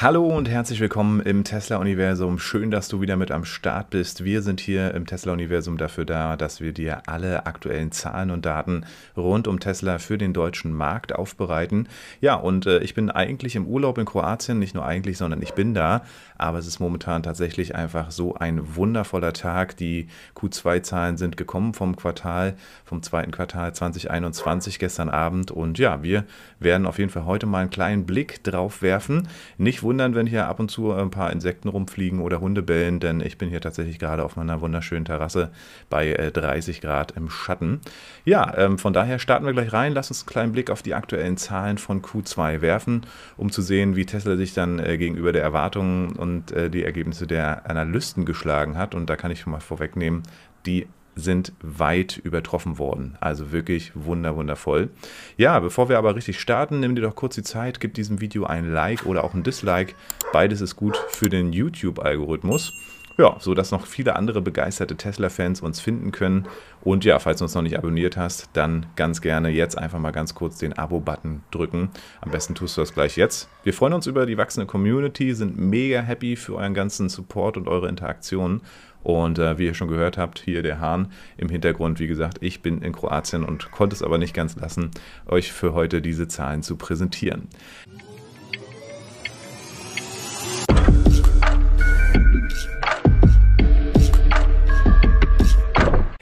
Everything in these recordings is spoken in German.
Hallo und herzlich willkommen im Tesla-Universum. Schön, dass du wieder mit am Start bist. Wir sind hier im Tesla-Universum dafür da, dass wir dir alle aktuellen Zahlen und Daten rund um Tesla für den deutschen Markt aufbereiten. Ja, und äh, ich bin eigentlich im Urlaub in Kroatien, nicht nur eigentlich, sondern ich bin da. Aber es ist momentan tatsächlich einfach so ein wundervoller Tag. Die Q2-Zahlen sind gekommen vom Quartal, vom zweiten Quartal 2021 gestern Abend. Und ja, wir werden auf jeden Fall heute mal einen kleinen Blick drauf werfen. Nicht wundern, wenn hier ab und zu ein paar Insekten rumfliegen oder Hunde bellen, denn ich bin hier tatsächlich gerade auf meiner wunderschönen Terrasse bei 30 äh, Grad im Schatten. Ja, ähm, von daher starten wir gleich rein. Lass uns einen kleinen Blick auf die aktuellen Zahlen von Q2 werfen, um zu sehen, wie Tesla sich dann äh, gegenüber der Erwartungen und äh, die Ergebnisse der Analysten geschlagen hat. Und da kann ich schon mal vorwegnehmen, die sind weit übertroffen worden. Also wirklich wunder, wundervoll. Ja, bevor wir aber richtig starten, nimm dir doch kurz die Zeit, gib diesem Video ein Like oder auch ein Dislike. Beides ist gut für den YouTube-Algorithmus. Ja, so dass noch viele andere begeisterte Tesla-Fans uns finden können. Und ja, falls du uns noch nicht abonniert hast, dann ganz gerne jetzt einfach mal ganz kurz den Abo-Button drücken. Am besten tust du das gleich jetzt. Wir freuen uns über die wachsende Community, sind mega happy für euren ganzen Support und eure Interaktionen. Und äh, wie ihr schon gehört habt, hier der Hahn im Hintergrund. Wie gesagt, ich bin in Kroatien und konnte es aber nicht ganz lassen, euch für heute diese Zahlen zu präsentieren.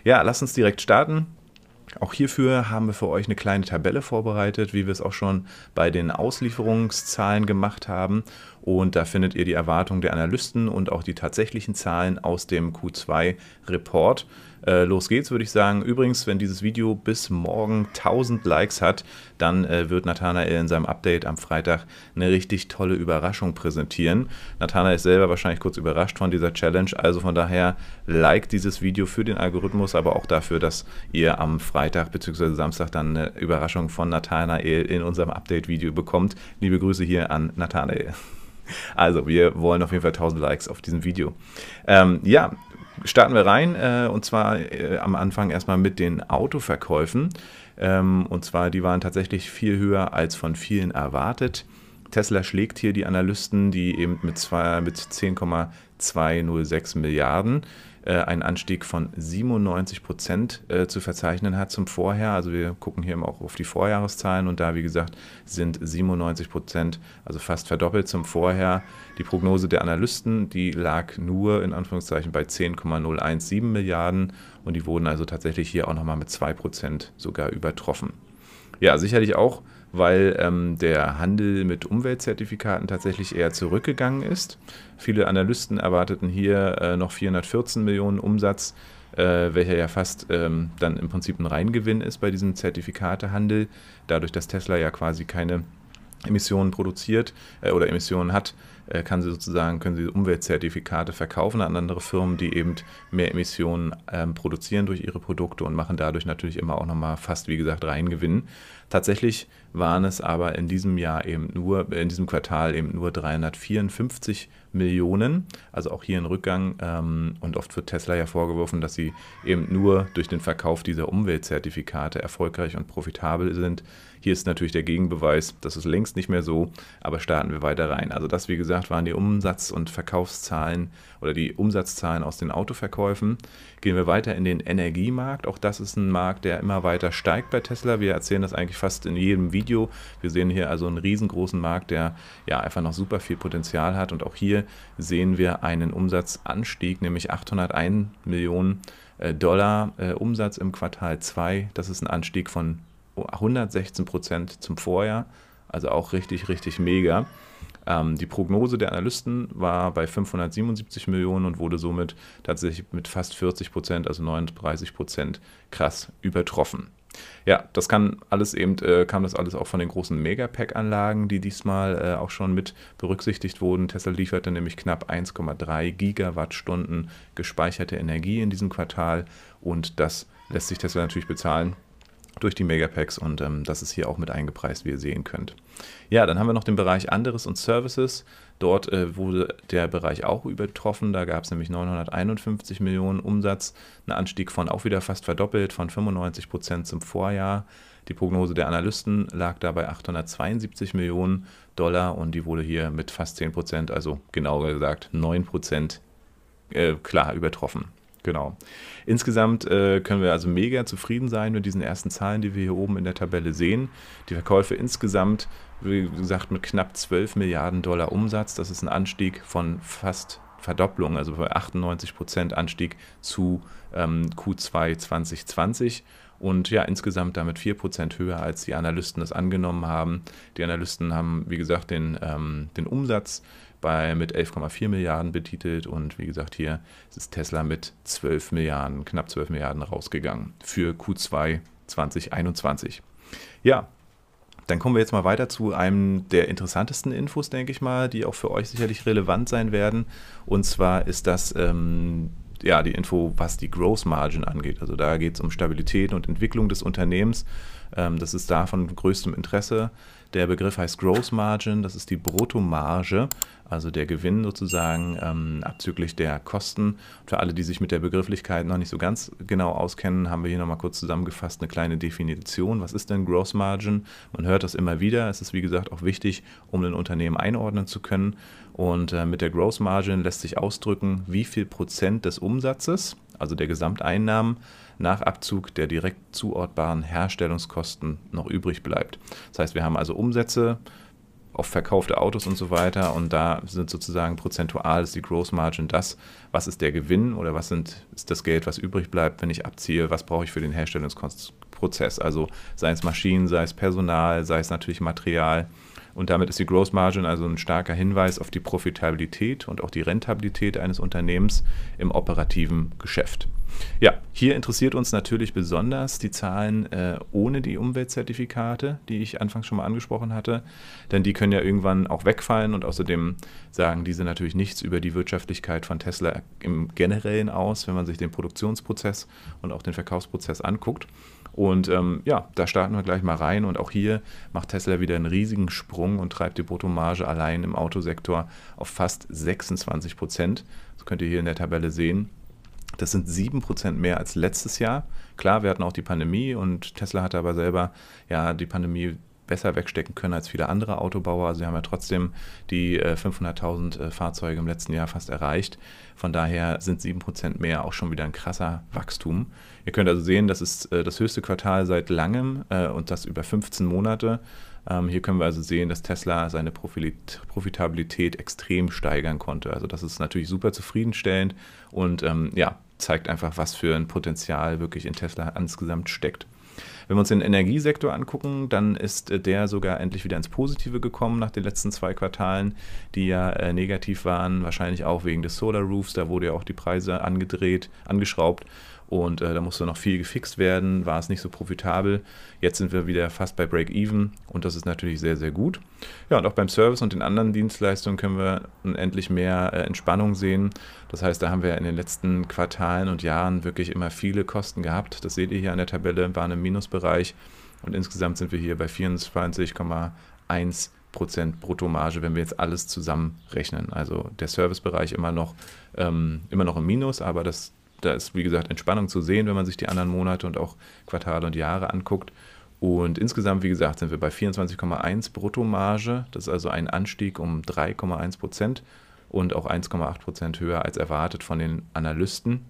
Ja, lasst uns direkt starten. Auch hierfür haben wir für euch eine kleine Tabelle vorbereitet, wie wir es auch schon bei den Auslieferungszahlen gemacht haben. Und da findet ihr die Erwartungen der Analysten und auch die tatsächlichen Zahlen aus dem Q2-Report. Äh, los geht's, würde ich sagen. Übrigens, wenn dieses Video bis morgen 1000 Likes hat, dann äh, wird Nathanael in seinem Update am Freitag eine richtig tolle Überraschung präsentieren. Nathanael ist selber wahrscheinlich kurz überrascht von dieser Challenge, also von daher like dieses Video für den Algorithmus, aber auch dafür, dass ihr am Freitag bzw. Samstag dann eine Überraschung von Nathanael in unserem Update-Video bekommt. Liebe Grüße hier an Nathanael. Also, wir wollen auf jeden Fall 1000 Likes auf diesem Video. Ähm, ja, starten wir rein äh, und zwar äh, am Anfang erstmal mit den Autoverkäufen. Ähm, und zwar, die waren tatsächlich viel höher als von vielen erwartet. Tesla schlägt hier die Analysten, die eben mit, mit 10,206 Milliarden äh, einen Anstieg von 97 Prozent äh, zu verzeichnen hat zum Vorher. Also wir gucken hier auch auf die Vorjahreszahlen und da, wie gesagt, sind 97 Prozent, also fast verdoppelt zum Vorher. Die Prognose der Analysten, die lag nur in Anführungszeichen bei 10,017 Milliarden und die wurden also tatsächlich hier auch nochmal mit 2 Prozent sogar übertroffen. Ja, sicherlich auch weil ähm, der Handel mit Umweltzertifikaten tatsächlich eher zurückgegangen ist. Viele Analysten erwarteten hier äh, noch 414 Millionen Umsatz, äh, welcher ja fast ähm, dann im Prinzip ein Reingewinn ist bei diesem Zertifikatehandel, dadurch, dass Tesla ja quasi keine Emissionen produziert äh, oder Emissionen hat, äh, kann sie sozusagen, können sie Umweltzertifikate verkaufen an andere Firmen, die eben mehr Emissionen ähm, produzieren durch ihre Produkte und machen dadurch natürlich immer auch nochmal fast, wie gesagt, Reingewinn. Tatsächlich waren es aber in diesem Jahr eben nur, in diesem Quartal eben nur 354 Millionen, also auch hier ein Rückgang. Ähm, und oft wird Tesla ja vorgeworfen, dass sie eben nur durch den Verkauf dieser Umweltzertifikate erfolgreich und profitabel sind. Hier ist natürlich der Gegenbeweis, das ist längst nicht mehr so, aber starten wir weiter rein. Also das, wie gesagt, waren die Umsatz- und Verkaufszahlen oder die Umsatzzahlen aus den Autoverkäufen. Gehen wir weiter in den Energiemarkt. Auch das ist ein Markt, der immer weiter steigt bei Tesla. Wir erzählen das eigentlich fast in jedem Video. Wir sehen hier also einen riesengroßen Markt, der ja einfach noch super viel Potenzial hat. Und auch hier sehen wir einen Umsatzanstieg, nämlich 801 Millionen äh, Dollar äh, Umsatz im Quartal 2. Das ist ein Anstieg von 116 Prozent zum Vorjahr. Also auch richtig, richtig mega. Ähm, die Prognose der Analysten war bei 577 Millionen und wurde somit tatsächlich mit fast 40 Prozent, also 39 Prozent, krass übertroffen. Ja, das kann alles eben, äh, kam das alles auch von den großen Megapack-Anlagen, die diesmal äh, auch schon mit berücksichtigt wurden. Tesla lieferte nämlich knapp 1,3 Gigawattstunden gespeicherte Energie in diesem Quartal und das lässt sich Tesla natürlich bezahlen durch die Megapacks und ähm, das ist hier auch mit eingepreist, wie ihr sehen könnt. Ja, dann haben wir noch den Bereich anderes und Services. Dort äh, wurde der Bereich auch übertroffen. Da gab es nämlich 951 Millionen Umsatz, ein Anstieg von auch wieder fast verdoppelt, von 95 Prozent zum Vorjahr. Die Prognose der Analysten lag dabei 872 Millionen Dollar und die wurde hier mit fast 10 Prozent, also genauer gesagt 9 Prozent, äh, klar übertroffen. Genau. Insgesamt äh, können wir also mega zufrieden sein mit diesen ersten Zahlen, die wir hier oben in der Tabelle sehen. Die Verkäufe insgesamt, wie gesagt, mit knapp 12 Milliarden Dollar Umsatz. Das ist ein Anstieg von fast Verdopplung, also bei 98 Prozent Anstieg zu ähm, Q2 2020 und ja, insgesamt damit 4% höher, als die Analysten das angenommen haben. Die Analysten haben, wie gesagt, den, ähm, den Umsatz bei, mit 11,4 Milliarden betitelt und wie gesagt, hier ist Tesla mit 12 Milliarden, knapp 12 Milliarden rausgegangen für Q2 2021. Ja, dann kommen wir jetzt mal weiter zu einem der interessantesten Infos, denke ich mal, die auch für euch sicherlich relevant sein werden. Und zwar ist das ähm, ja, die Info, was die Gross Margin angeht. Also da geht es um Stabilität und Entwicklung des Unternehmens. Ähm, das ist da von größtem Interesse. Der Begriff heißt Gross Margin, das ist die Bruttomarge, also der Gewinn sozusagen ähm, abzüglich der Kosten. Für alle, die sich mit der Begrifflichkeit noch nicht so ganz genau auskennen, haben wir hier nochmal kurz zusammengefasst eine kleine Definition. Was ist denn Gross Margin? Man hört das immer wieder. Es ist wie gesagt auch wichtig, um ein Unternehmen einordnen zu können. Und äh, mit der Gross Margin lässt sich ausdrücken, wie viel Prozent des Umsatzes, also der Gesamteinnahmen, nach Abzug der direkt zuortbaren Herstellungskosten noch übrig bleibt. Das heißt, wir haben also Umsätze auf verkaufte Autos und so weiter und da sind sozusagen prozentual ist die Gross Margin das, was ist der Gewinn oder was sind, ist das Geld, was übrig bleibt, wenn ich abziehe, was brauche ich für den Herstellungsprozess. Also sei es Maschinen, sei es Personal, sei es natürlich Material. Und damit ist die Gross Margin also ein starker Hinweis auf die Profitabilität und auch die Rentabilität eines Unternehmens im operativen Geschäft. Ja, hier interessiert uns natürlich besonders die Zahlen äh, ohne die Umweltzertifikate, die ich anfangs schon mal angesprochen hatte, denn die können ja irgendwann auch wegfallen und außerdem sagen diese natürlich nichts über die Wirtschaftlichkeit von Tesla im Generellen aus, wenn man sich den Produktionsprozess und auch den Verkaufsprozess anguckt. Und ähm, ja, da starten wir gleich mal rein. Und auch hier macht Tesla wieder einen riesigen Sprung und treibt die Bruttomarge allein im Autosektor auf fast 26 Prozent. Das könnt ihr hier in der Tabelle sehen. Das sind 7% mehr als letztes Jahr. Klar, wir hatten auch die Pandemie und Tesla hatte aber selber ja die Pandemie besser wegstecken können als viele andere Autobauer. Also sie haben ja trotzdem die 500.000 äh, äh, Fahrzeuge im letzten Jahr fast erreicht. Von daher sind 7% mehr auch schon wieder ein krasser Wachstum. Ihr könnt also sehen, das ist äh, das höchste Quartal seit langem und das über 15 Monate. Ähm, hier können wir also sehen, dass Tesla seine Profitabilität extrem steigern konnte. Also das ist natürlich super zufriedenstellend und ähm, ja, zeigt einfach, was für ein Potenzial wirklich in Tesla insgesamt steckt. Wenn wir uns den Energiesektor angucken, dann ist äh, der sogar endlich wieder ins Positive gekommen nach den letzten zwei Quartalen, die ja äh, negativ waren, wahrscheinlich auch wegen des Solar Roofs. Da wurde ja auch die Preise angedreht, angeschraubt und äh, da musste noch viel gefixt werden, war es nicht so profitabel. Jetzt sind wir wieder fast bei Break-Even und das ist natürlich sehr, sehr gut. Ja, und auch beim Service und den anderen Dienstleistungen können wir endlich mehr äh, Entspannung sehen. Das heißt, da haben wir in den letzten Quartalen und Jahren wirklich immer viele Kosten gehabt. Das seht ihr hier an der Tabelle, waren im Minusbereich und insgesamt sind wir hier bei 24,1 Prozent Bruttomarge, wenn wir jetzt alles zusammenrechnen. Also der Servicebereich immer noch, ähm, immer noch im Minus, aber das da ist, wie gesagt, Entspannung zu sehen, wenn man sich die anderen Monate und auch Quartale und Jahre anguckt. Und insgesamt, wie gesagt, sind wir bei 24,1 Bruttomarge. Das ist also ein Anstieg um 3,1 Prozent und auch 1,8 Prozent höher als erwartet von den Analysten.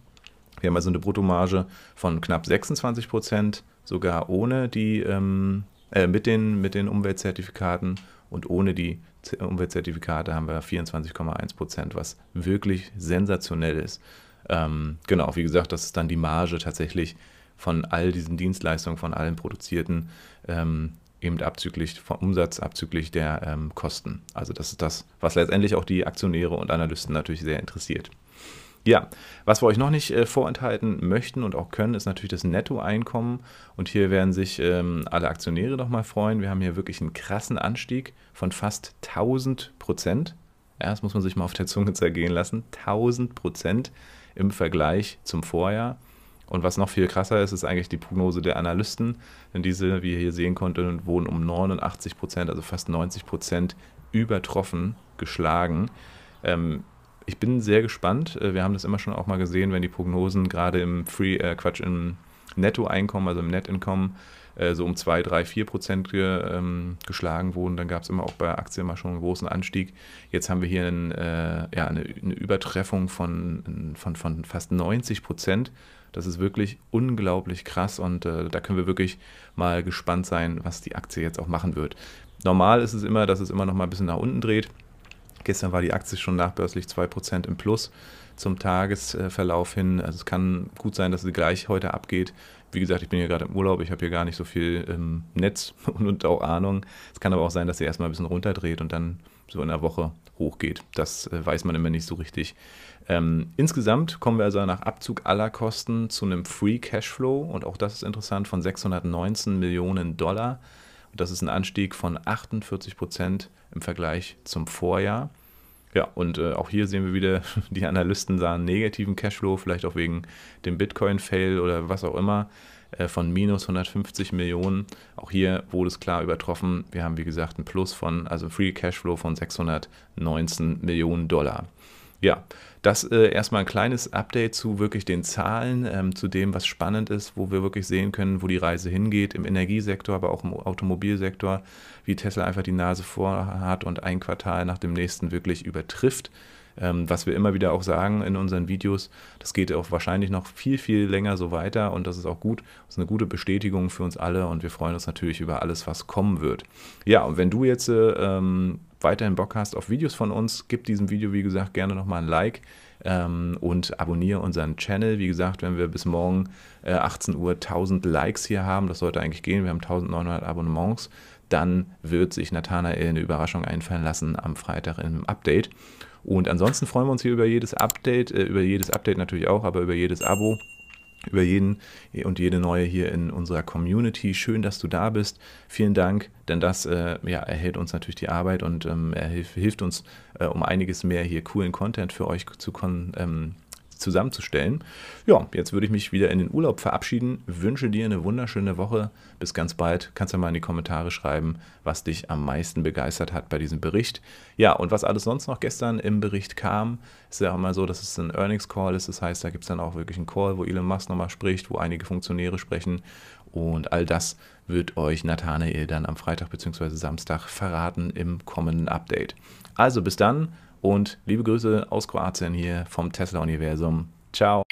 Wir haben also eine Bruttomarge von knapp 26 Prozent, sogar ohne die, ähm, äh, mit, den, mit den Umweltzertifikaten und ohne die Umweltzertifikate haben wir 24,1 Prozent, was wirklich sensationell ist. Ähm, genau, wie gesagt, das ist dann die Marge tatsächlich von all diesen Dienstleistungen, von allen produzierten, ähm, eben abzüglich vom Umsatz, abzüglich der ähm, Kosten. Also das ist das, was letztendlich auch die Aktionäre und Analysten natürlich sehr interessiert. Ja, was wir euch noch nicht äh, vorenthalten möchten und auch können, ist natürlich das Nettoeinkommen. Und hier werden sich ähm, alle Aktionäre noch mal freuen. Wir haben hier wirklich einen krassen Anstieg von fast 1000 Prozent. Ja, das muss man sich mal auf der Zunge zergehen lassen. 1000 Prozent im Vergleich zum Vorjahr. Und was noch viel krasser ist, ist eigentlich die Prognose der Analysten. Denn diese, wie ihr hier sehen konntet, wurden um 89 Prozent, also fast 90 Prozent übertroffen, geschlagen. Ähm, ich bin sehr gespannt. Äh, wir haben das immer schon auch mal gesehen, wenn die Prognosen gerade im Free, äh, Quatsch, im Nettoeinkommen, also im Nettinkommen, äh, so um 2, 3, 4 Prozent ge, ähm, geschlagen wurden. Dann gab es immer auch bei Aktien mal schon einen großen Anstieg. Jetzt haben wir hier einen, äh, ja, eine, eine, Übertreffung von, von, von fast 90 Prozent. Das ist wirklich unglaublich krass und äh, da können wir wirklich mal gespannt sein, was die Aktie jetzt auch machen wird. Normal ist es immer, dass es immer noch mal ein bisschen nach unten dreht. Gestern war die Aktie schon nachbörslich 2% im Plus zum Tagesverlauf hin. Also es kann gut sein, dass sie gleich heute abgeht. Wie gesagt, ich bin hier gerade im Urlaub, ich habe hier gar nicht so viel im Netz und auch Ahnung. Es kann aber auch sein, dass sie erstmal ein bisschen runterdreht und dann so in der Woche hochgeht. Das äh, weiß man immer nicht so richtig. Ähm, insgesamt kommen wir also nach Abzug aller Kosten zu einem Free Cashflow und auch das ist interessant von 619 Millionen Dollar. Das ist ein Anstieg von 48 Prozent im Vergleich zum Vorjahr. Ja, und äh, auch hier sehen wir wieder, die Analysten sahen negativen Cashflow, vielleicht auch wegen dem Bitcoin-Fail oder was auch immer, äh, von minus 150 Millionen. Auch hier wurde es klar übertroffen. Wir haben, wie gesagt, ein Plus von, also Free Cashflow von 619 Millionen Dollar. Ja, das äh, erstmal ein kleines Update zu wirklich den Zahlen, ähm, zu dem, was spannend ist, wo wir wirklich sehen können, wo die Reise hingeht im Energiesektor, aber auch im Automobilsektor, wie Tesla einfach die Nase vor hat und ein Quartal nach dem nächsten wirklich übertrifft. Ähm, was wir immer wieder auch sagen in unseren Videos, das geht auch wahrscheinlich noch viel, viel länger so weiter und das ist auch gut. Das ist eine gute Bestätigung für uns alle und wir freuen uns natürlich über alles, was kommen wird. Ja, und wenn du jetzt äh, ähm, weiterhin Bock hast auf Videos von uns, gib diesem Video, wie gesagt, gerne nochmal ein Like ähm, und abonniere unseren Channel. Wie gesagt, wenn wir bis morgen äh, 18 Uhr 1000 Likes hier haben, das sollte eigentlich gehen, wir haben 1900 Abonnements, dann wird sich Nathanael eine Überraschung einfallen lassen am Freitag im Update. Und ansonsten freuen wir uns hier über jedes Update, äh, über jedes Update natürlich auch, aber über jedes Abo über jeden und jede neue hier in unserer Community. Schön, dass du da bist. Vielen Dank, denn das äh, ja, erhält uns natürlich die Arbeit und ähm, er hilft, hilft uns, äh, um einiges mehr hier coolen Content für euch zu ähm, zusammenzustellen. Ja, jetzt würde ich mich wieder in den Urlaub verabschieden. Wünsche dir eine wunderschöne Woche. Bis ganz bald. Kannst du mal in die Kommentare schreiben, was dich am meisten begeistert hat bei diesem Bericht. Ja, und was alles sonst noch gestern im Bericht kam, ist ja auch immer so, dass es ein Earnings Call ist. Das heißt, da gibt es dann auch wirklich einen Call, wo Elon Musk nochmal spricht, wo einige Funktionäre sprechen. Und all das wird euch Nathanael dann am Freitag bzw. Samstag verraten im kommenden Update. Also bis dann und liebe Grüße aus Kroatien hier vom Tesla-Universum. Ciao.